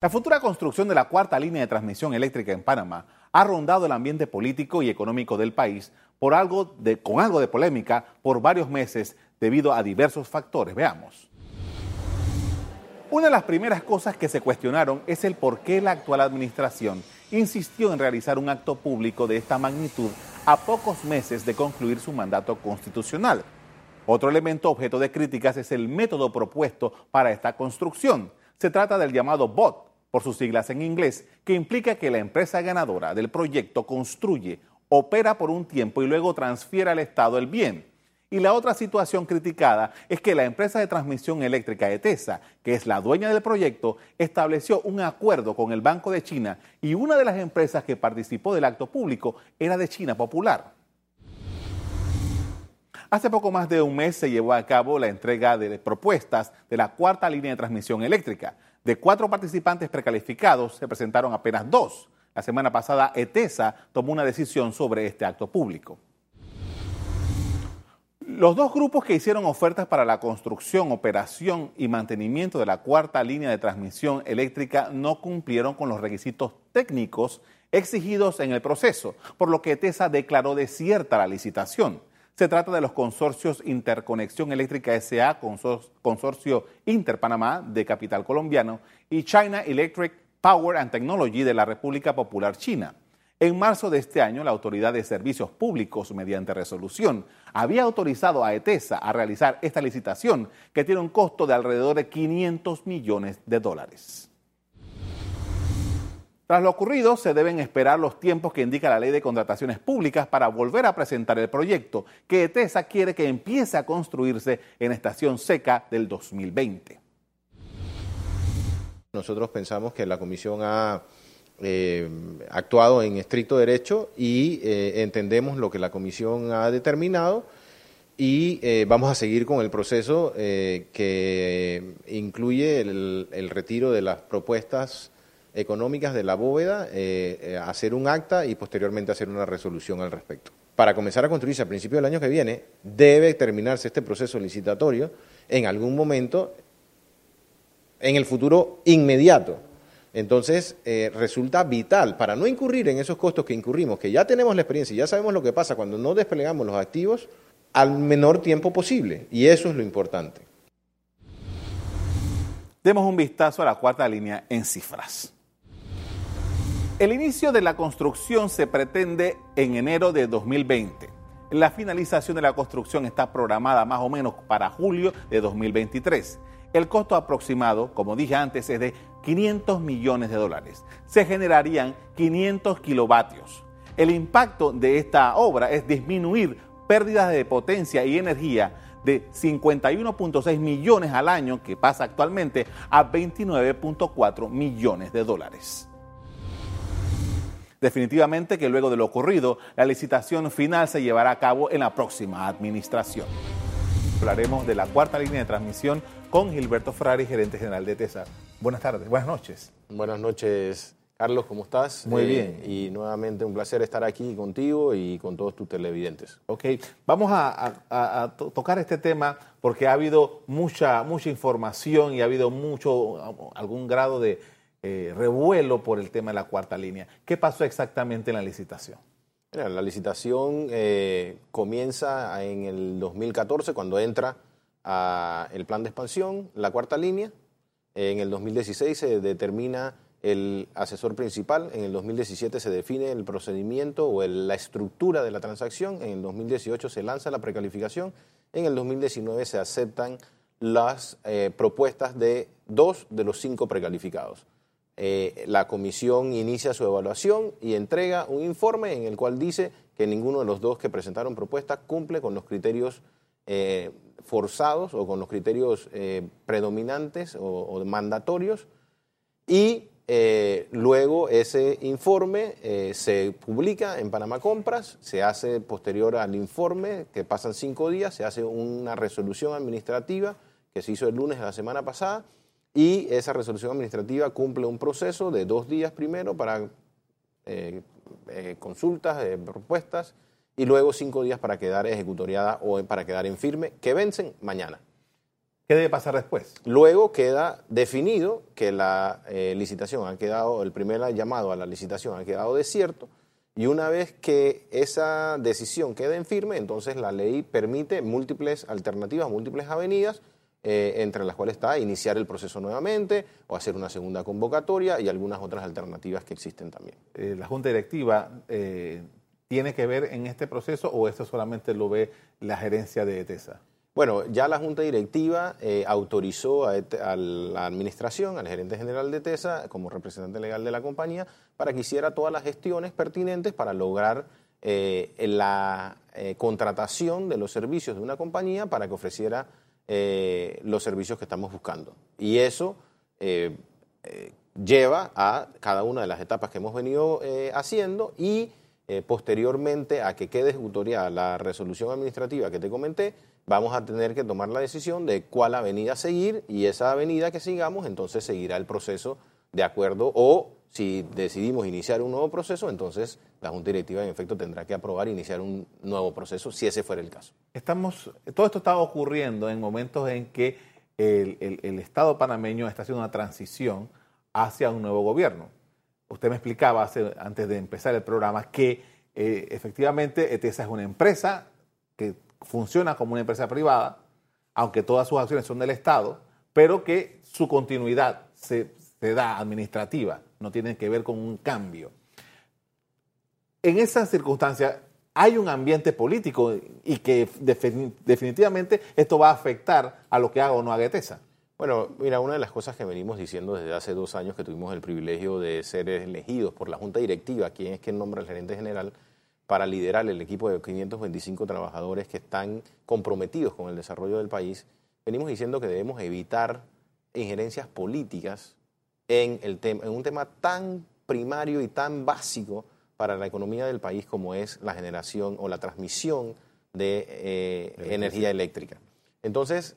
La futura construcción de la cuarta línea de transmisión eléctrica en Panamá ha rondado el ambiente político y económico del país por algo de, con algo de polémica por varios meses debido a diversos factores. Veamos. Una de las primeras cosas que se cuestionaron es el por qué la actual administración insistió en realizar un acto público de esta magnitud a pocos meses de concluir su mandato constitucional. Otro elemento objeto de críticas es el método propuesto para esta construcción. Se trata del llamado BOT, por sus siglas en inglés, que implica que la empresa ganadora del proyecto construye, opera por un tiempo y luego transfiere al Estado el bien. Y la otra situación criticada es que la empresa de transmisión eléctrica ETESA, que es la dueña del proyecto, estableció un acuerdo con el Banco de China y una de las empresas que participó del acto público era de China Popular. Hace poco más de un mes se llevó a cabo la entrega de propuestas de la cuarta línea de transmisión eléctrica. De cuatro participantes precalificados se presentaron apenas dos. La semana pasada, ETESA tomó una decisión sobre este acto público. Los dos grupos que hicieron ofertas para la construcción, operación y mantenimiento de la cuarta línea de transmisión eléctrica no cumplieron con los requisitos técnicos exigidos en el proceso, por lo que ETESA declaró desierta la licitación. Se trata de los consorcios Interconexión Eléctrica SA, Consorcio Interpanamá de Capital Colombiano y China Electric Power and Technology de la República Popular China. En marzo de este año, la Autoridad de Servicios Públicos, mediante resolución, había autorizado a ETESA a realizar esta licitación, que tiene un costo de alrededor de 500 millones de dólares. Tras lo ocurrido, se deben esperar los tiempos que indica la ley de contrataciones públicas para volver a presentar el proyecto que ETESA quiere que empiece a construirse en estación seca del 2020. Nosotros pensamos que la Comisión ha eh, actuado en estricto derecho y eh, entendemos lo que la Comisión ha determinado y eh, vamos a seguir con el proceso que incluye el retiro de las propuestas económicas de la bóveda, eh, eh, hacer un acta y posteriormente hacer una resolución al respecto. Para comenzar a construirse a principios del año que viene, debe terminarse este proceso licitatorio en algún momento en el futuro inmediato. Entonces, eh, resulta vital para no incurrir en esos costos que incurrimos, que ya tenemos la experiencia y ya sabemos lo que pasa cuando no desplegamos los activos al menor tiempo posible. Y eso es lo importante. Demos un vistazo a la cuarta línea en cifras. El inicio de la construcción se pretende en enero de 2020. La finalización de la construcción está programada más o menos para julio de 2023. El costo aproximado, como dije antes, es de 500 millones de dólares. Se generarían 500 kilovatios. El impacto de esta obra es disminuir pérdidas de potencia y energía de 51.6 millones al año, que pasa actualmente, a 29.4 millones de dólares. Definitivamente que luego de lo ocurrido, la licitación final se llevará a cabo en la próxima administración. Hablaremos de la cuarta línea de transmisión con Gilberto Ferrari, gerente general de TESA. Buenas tardes, buenas noches. Buenas noches, Carlos, ¿cómo estás? Muy bien. Eh, y nuevamente un placer estar aquí contigo y con todos tus televidentes. Ok, vamos a, tocar este tema porque ha habido mucha, mucha información y ha habido mucho, algún grado de eh, revuelo por el tema de la cuarta línea. ¿Qué pasó exactamente en la licitación? la licitación eh, comienza en el 2014 cuando entra el plan de expansión, la cuarta línea. En el 2016 se determina el asesor principal, en el 2017 se define el procedimiento o la estructura de la transacción, en el 2018 se lanza la precalificación, en el 2019 se aceptan las eh, propuestas de dos de los cinco precalificados. Eh, la comisión inicia su evaluación y entrega un informe en el cual dice que ninguno de los dos que presentaron propuestas cumple con los criterios eh, forzados o con los criterios eh, predominantes o, mandatorios. Y luego ese informe se publica en Panamá Compras, se hace posterior al informe, que pasan cinco días, se hace una resolución administrativa que se hizo el lunes de la semana pasada y esa resolución administrativa cumple un proceso de dos días primero para eh, eh, consultas, eh, propuestas, y luego cinco días para quedar ejecutoriada o para quedar en firme, que vencen mañana. ¿Qué debe pasar después? Luego queda definido que la eh, licitación ha quedado, el primer llamado a la licitación ha quedado desierto y una vez que esa decisión quede en firme, entonces la ley permite múltiples alternativas, múltiples avenidas, eh, entre las cuales está iniciar el proceso nuevamente o hacer una segunda convocatoria y algunas otras alternativas que existen también. Eh, ¿La Junta Directiva tiene que ver en este proceso o esto solamente lo ve la gerencia de ETESA? Bueno, ya la Junta Directiva eh, autorizó a, la Administración, al gerente general de TESA, como representante legal de la compañía, para que hiciera todas las gestiones pertinentes para lograr eh, la eh, contratación de los servicios de una compañía para que ofreciera los servicios que estamos buscando. Y eso lleva a cada una de las etapas que hemos venido haciendo y posteriormente a que quede ejecutoriada la resolución administrativa que te comenté, vamos a tener que tomar la decisión de cuál avenida seguir y esa avenida que sigamos entonces seguirá el proceso de acuerdo o si decidimos iniciar un nuevo proceso, entonces la Junta Directiva en efecto tendrá que aprobar e iniciar un nuevo proceso si ese fuera el caso. Estamos, todo esto está ocurriendo en momentos en que el, Estado panameño está haciendo una transición hacia un nuevo gobierno. Usted me explicaba antes de empezar el programa que eh, efectivamente ETESA es una empresa que funciona como una empresa privada, aunque todas sus acciones son del Estado, pero que su continuidad se, da administrativa, no tiene que ver con un cambio. En esas circunstancias hay un ambiente político y que definitivamente esto va a afectar a lo que haga o no haga ETESA. Bueno, mira, una de las cosas que venimos diciendo desde hace dos años que tuvimos el privilegio de ser elegidos por la Junta Directiva, quien es quien nombra al gerente general, para liderar el equipo de 525 trabajadores que están comprometidos con el desarrollo del país, venimos diciendo que debemos evitar injerencias políticas en, el en un tema tan primario y tan básico para la economía del país como es la generación o la transmisión de eh, energía eléctrica. Entonces,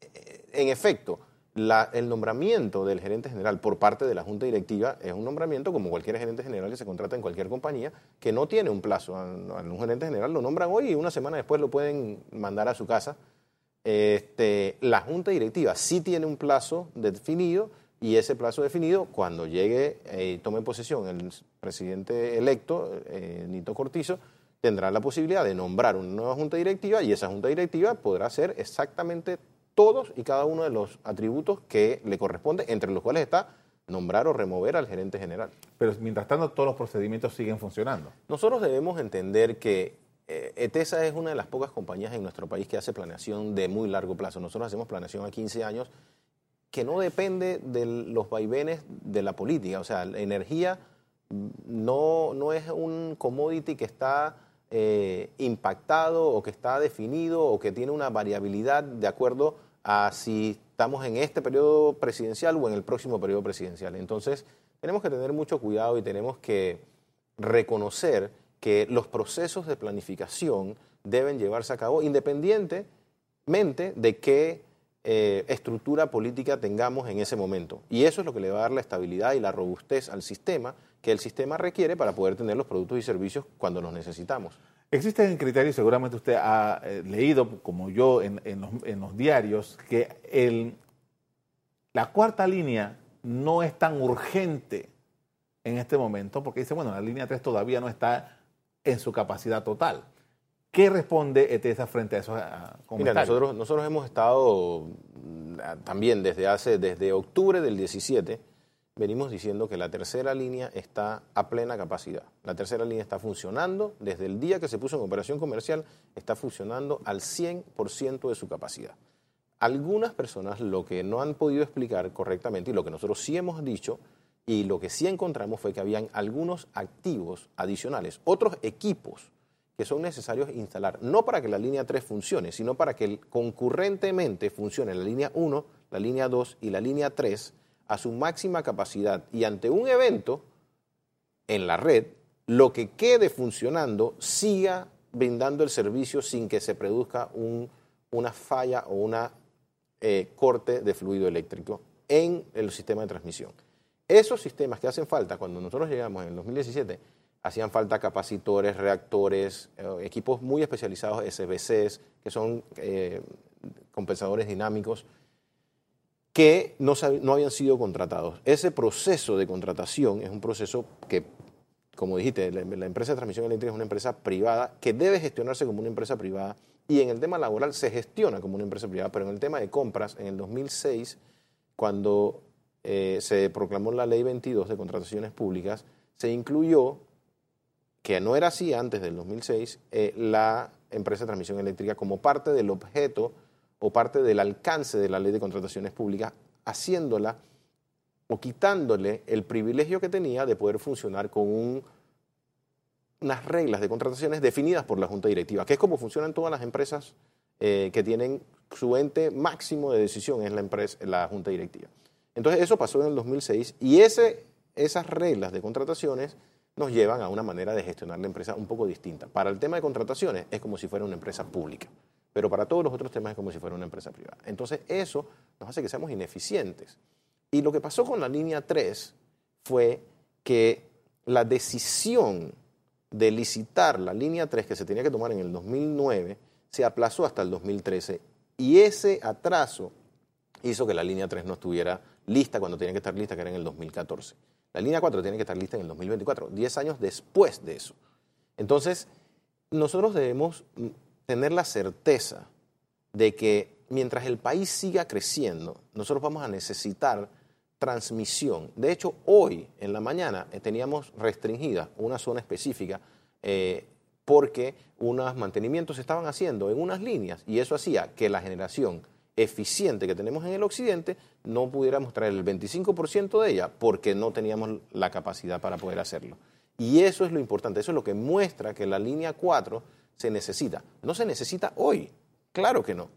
eh, en efecto, el nombramiento del gerente general por parte de la Junta Directiva es un nombramiento como cualquier gerente general que se contrata en cualquier compañía, que no tiene un plazo. A, un gerente general lo nombran hoy y una semana después lo pueden mandar a su casa. Este, la Junta Directiva sí tiene un plazo definido y ese plazo definido, cuando llegue y tome posesión el presidente electo, eh, Nito Cortizo, tendrá la posibilidad de nombrar una nueva Junta Directiva y esa Junta Directiva podrá ser exactamente todos y cada uno de los atributos que le corresponde, entre los cuales está nombrar o remover al gerente general. Pero mientras tanto todos los procedimientos siguen funcionando. Nosotros debemos entender que eh, ETESA es una de las pocas compañías en nuestro país que hace planeación de muy largo plazo. Nosotros hacemos planeación a 15 años que no depende de los vaivenes de la política. O sea, la energía no, no es un commodity que está eh, impactado o que está definido o que tiene una variabilidad de acuerdo a si estamos en este periodo presidencial o en el próximo periodo presidencial. Entonces, tenemos que tener mucho cuidado y tenemos que reconocer que los procesos de planificación deben llevarse a cabo independientemente de qué eh, estructura política tengamos en ese momento. Y eso es lo que le va a dar la estabilidad y la robustez al sistema que el sistema requiere para poder tener los productos y servicios cuando los necesitamos. Existen criterios, seguramente usted ha eh, leído, como yo, en, los, diarios, que la cuarta línea no es tan urgente en este momento, porque dice, bueno, la línea 3 todavía no está en su capacidad total. ¿Qué responde ETESA frente a esos? Mira, nosotros, nosotros hemos estado mm, también desde hace, desde octubre del 17, venimos diciendo que la tercera línea está a plena capacidad. La tercera línea está funcionando, desde el día que se puso en operación comercial, está funcionando al 100% de su capacidad. Algunas personas lo que no han podido explicar correctamente y lo que nosotros sí hemos dicho y lo que sí encontramos fue que habían algunos activos adicionales, otros equipos que son necesarios instalar, no para que la línea 3 funcione, sino para que concurrentemente funcione la línea 1, la línea 2 y la línea 3 a su máxima capacidad y ante un evento en la red, lo que quede funcionando siga brindando el servicio sin que se produzca una falla o una eh, corte de fluido eléctrico en el sistema de transmisión. Esos sistemas que hacen falta, cuando nosotros llegamos en el 2017, hacían falta capacitores, reactores, eh, equipos muy especializados, SBCs, que son eh, compensadores dinámicos que no, no habían sido contratados. Ese proceso de contratación es un proceso que, como dijiste, la, empresa de transmisión eléctrica es una empresa privada que debe gestionarse como una empresa privada y en el tema laboral se gestiona como una empresa privada, pero en el tema de compras, en el 2006, cuando eh, se proclamó la ley 22 de contrataciones públicas, se incluyó, que no era así antes del 2006, eh, la empresa de transmisión eléctrica como parte del objeto o parte del alcance de la ley de contrataciones públicas, haciéndola o quitándole el privilegio que tenía de poder funcionar con unas reglas de contrataciones definidas por la Junta Directiva, que es como funcionan todas las empresas eh, que tienen su ente máximo de decisión, es la, empresa, la Junta Directiva. Entonces eso pasó en el 2006 y esas reglas de contrataciones nos llevan a una manera de gestionar la empresa un poco distinta. Para el tema de contrataciones es como si fuera una empresa pública, pero para todos los otros temas es como si fuera una empresa privada. Entonces eso nos hace que seamos ineficientes. Y lo que pasó con la línea 3 fue que la decisión de licitar la línea 3 que se tenía que tomar en el 2009 se aplazó hasta el 2013 y ese atraso hizo que la línea 3 no estuviera lista cuando tenía que estar lista, que era en el 2014. La línea 4 tiene que estar lista en el 2024, 10 años después de eso. Entonces, nosotros debemos tener la certeza de que mientras el país siga creciendo, nosotros vamos a necesitar transmisión. De hecho, hoy en la mañana eh, teníamos restringida una zona específica eh, porque unos mantenimientos se estaban haciendo en unas líneas y eso hacía que la generación eficiente que tenemos en el occidente, no pudiéramos traer el 25% de ella porque no teníamos la capacidad para poder hacerlo. Y eso es lo importante, eso es lo que muestra que la línea 4 se necesita. No se necesita hoy, claro que no,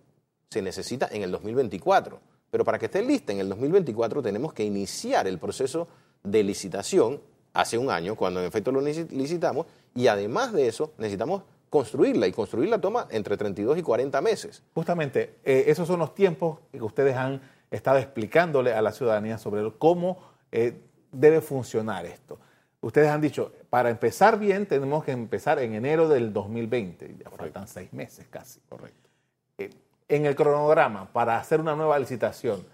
se necesita en el 2024. Pero para que esté lista en el 2024 tenemos que iniciar el proceso de licitación hace un año, cuando en efecto lo licitamos, y además de eso necesitamos construirla y construirla toma entre 32 y 40 meses. Justamente, eh, esos son los tiempos que ustedes han estado explicándole a la ciudadanía sobre cómo eh, debe funcionar esto. Ustedes han dicho, para empezar bien tenemos que empezar en enero del 2020, ya faltan seis meses casi. Correcto. Eh, en el cronograma, para hacer una nueva licitación,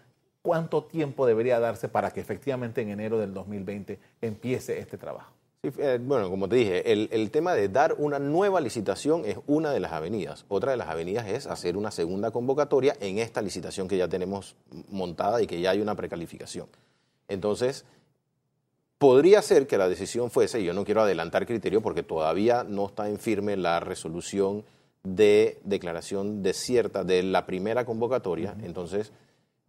¿cuánto tiempo debería darse para que efectivamente en enero del 2020 empiece este trabajo? Eh, bueno, como te dije, el, tema de dar una nueva licitación es una de las avenidas. Otra de las avenidas es hacer una segunda convocatoria en esta licitación que ya tenemos montada y que ya hay una precalificación. Entonces, podría ser que la decisión fuese, y yo no quiero adelantar criterio porque todavía no está en firme la resolución de declaración desierta de la primera convocatoria, entonces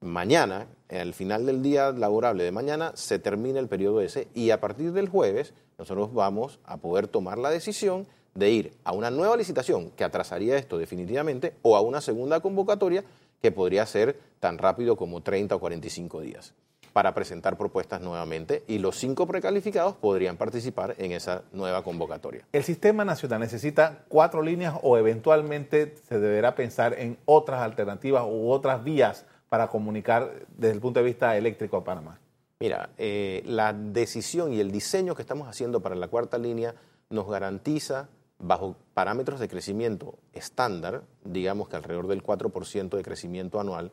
mañana, al final del día laborable de mañana, se termina el periodo ese y a partir del jueves nosotros vamos a poder tomar la decisión de ir a una nueva licitación que atrasaría esto definitivamente o a una segunda convocatoria que podría ser tan rápido como 30 o 45 días para presentar propuestas nuevamente y los cinco precalificados podrían participar en esa nueva convocatoria. ¿El sistema nacional necesita cuatro líneas o eventualmente se deberá pensar en otras alternativas u otras vías para comunicar desde el punto de vista eléctrico a Panamá? Mira, eh, la decisión y el diseño que estamos haciendo para la cuarta línea nos garantiza, bajo parámetros de crecimiento estándar, digamos que alrededor del 4% de crecimiento anual,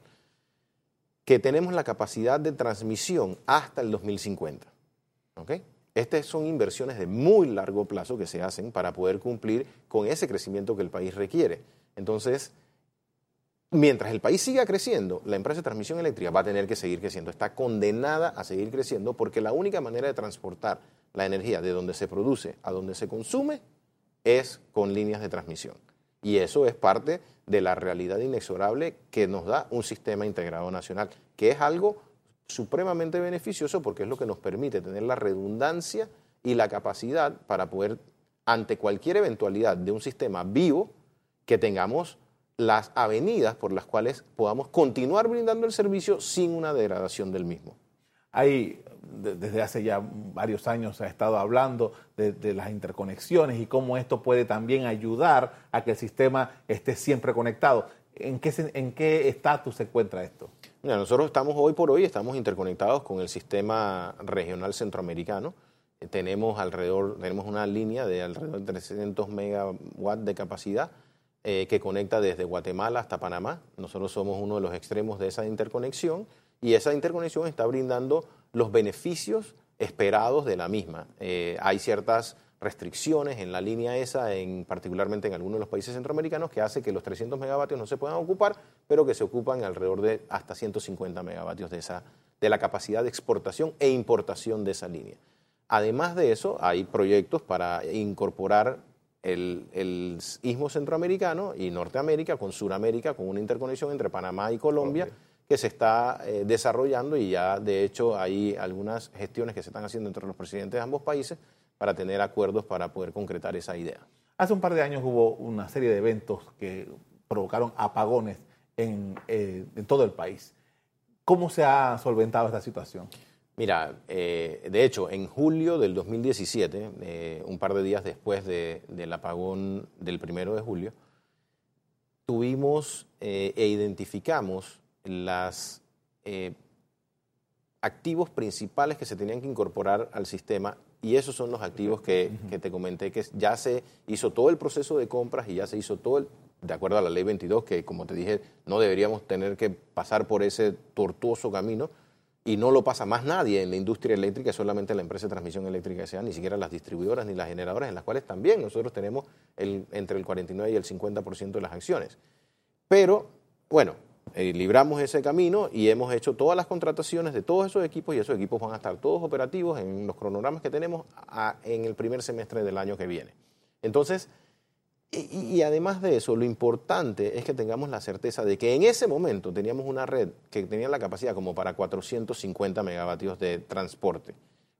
que tenemos la capacidad de transmisión hasta el 2050. ¿Okay? Estas son inversiones de muy largo plazo que se hacen para poder cumplir con ese crecimiento que el país requiere. Entonces, mientras el país siga creciendo, la empresa de transmisión eléctrica va a tener que seguir creciendo. Está condenada a seguir creciendo porque la única manera de transportar la energía de donde se produce a donde se consume es con líneas de transmisión. Y eso es parte de la realidad inexorable que nos da un sistema integrado nacional, que es algo supremamente beneficioso porque es lo que nos permite tener la redundancia y la capacidad para poder, ante cualquier eventualidad de un sistema vivo, que tengamos las avenidas por las cuales podamos continuar brindando el servicio sin una degradación del mismo. Hay, desde hace ya varios años se ha estado hablando de, las interconexiones y cómo esto puede también ayudar a que el sistema esté siempre conectado. ¿En qué, en qué estatus se encuentra esto? Mira, nosotros estamos hoy por hoy, estamos interconectados con el sistema regional centroamericano. Tenemos alrededor, tenemos una línea de alrededor de 300 megawatts de capacidad eh, que conecta desde Guatemala hasta Panamá. Nosotros somos uno de los extremos de esa interconexión y esa interconexión está brindando los beneficios esperados de la misma. Eh, hay ciertas restricciones en la línea esa, en, particularmente en algunos de los países centroamericanos, que hace que los 300 megavatios no se puedan ocupar, pero que se ocupan alrededor de hasta 150 megavatios de, esa, de la capacidad de exportación e importación de esa línea. Además de eso, hay proyectos para incorporar el, el, istmo centroamericano y Norteamérica con Suramérica, con una interconexión entre Panamá y Colombia, que se está eh, desarrollando y ya de hecho hay algunas gestiones que se están haciendo entre los presidentes de ambos países para tener acuerdos para poder concretar esa idea. Hace un par de años hubo una serie de eventos que provocaron apagones en, eh, en todo el país. ¿Cómo se ha solventado esta situación? Mira, eh, de hecho, en julio del 2017, eh, un par de días después de, del apagón del primero de julio, tuvimos eh, e identificamos los activos principales que se tenían que incorporar al sistema y esos son los activos que, que, te comenté, que ya se hizo todo el proceso de compras y ya se hizo todo el, de acuerdo a la ley 22, que como te dije, no deberíamos tener que pasar por ese tortuoso camino y no lo pasa más nadie en la industria eléctrica, solamente la empresa de transmisión eléctrica sea, ni siquiera las distribuidoras ni las generadoras, en las cuales también nosotros tenemos el, entre el 49 y el 50% de las acciones. Pero, bueno, eh, libramos ese camino y hemos hecho todas las contrataciones de todos esos equipos y esos equipos van a estar todos operativos en los cronogramas que tenemos en el primer semestre del año que viene. Entonces, y, además de eso, lo importante es que tengamos la certeza de que en ese momento teníamos una red que tenía la capacidad como para 450 megavatios de transporte.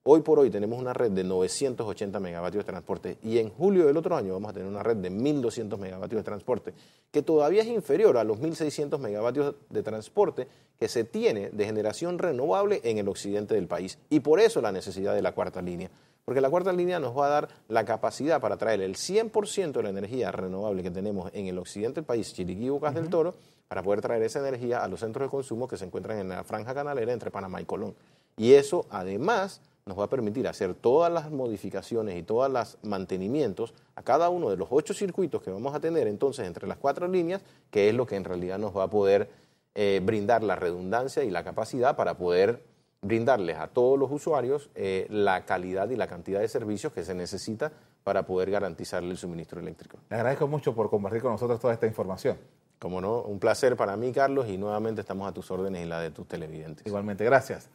Hoy por hoy tenemos una red de 980 megavatios de transporte y en julio del otro año vamos a tener una red de 1.200 megavatios de transporte, que todavía es inferior a los 1.600 megavatios de transporte que se tiene de generación renovable en el occidente del país. Y por eso la necesidad de la cuarta línea porque la cuarta línea nos va a dar la capacidad para traer el 100% de la energía renovable que tenemos en el occidente del país, Chiriquí y Bocas del Toro, para poder traer esa energía a los centros de consumo que se encuentran en la franja canalera entre Panamá y Colón. Y eso además nos va a permitir hacer todas las modificaciones y todos los mantenimientos a cada uno de los ocho circuitos que vamos a tener entonces entre las cuatro líneas, que es lo que en realidad nos va a poder eh, brindar la redundancia y la capacidad para poder brindarles a todos los usuarios eh, la calidad y la cantidad de servicios que se necesita para poder garantizarle el suministro eléctrico. Le agradezco mucho por compartir con nosotros toda esta información. Como no, un placer para mí, Carlos, y nuevamente estamos a tus órdenes y la de tus televidentes. Igualmente, gracias.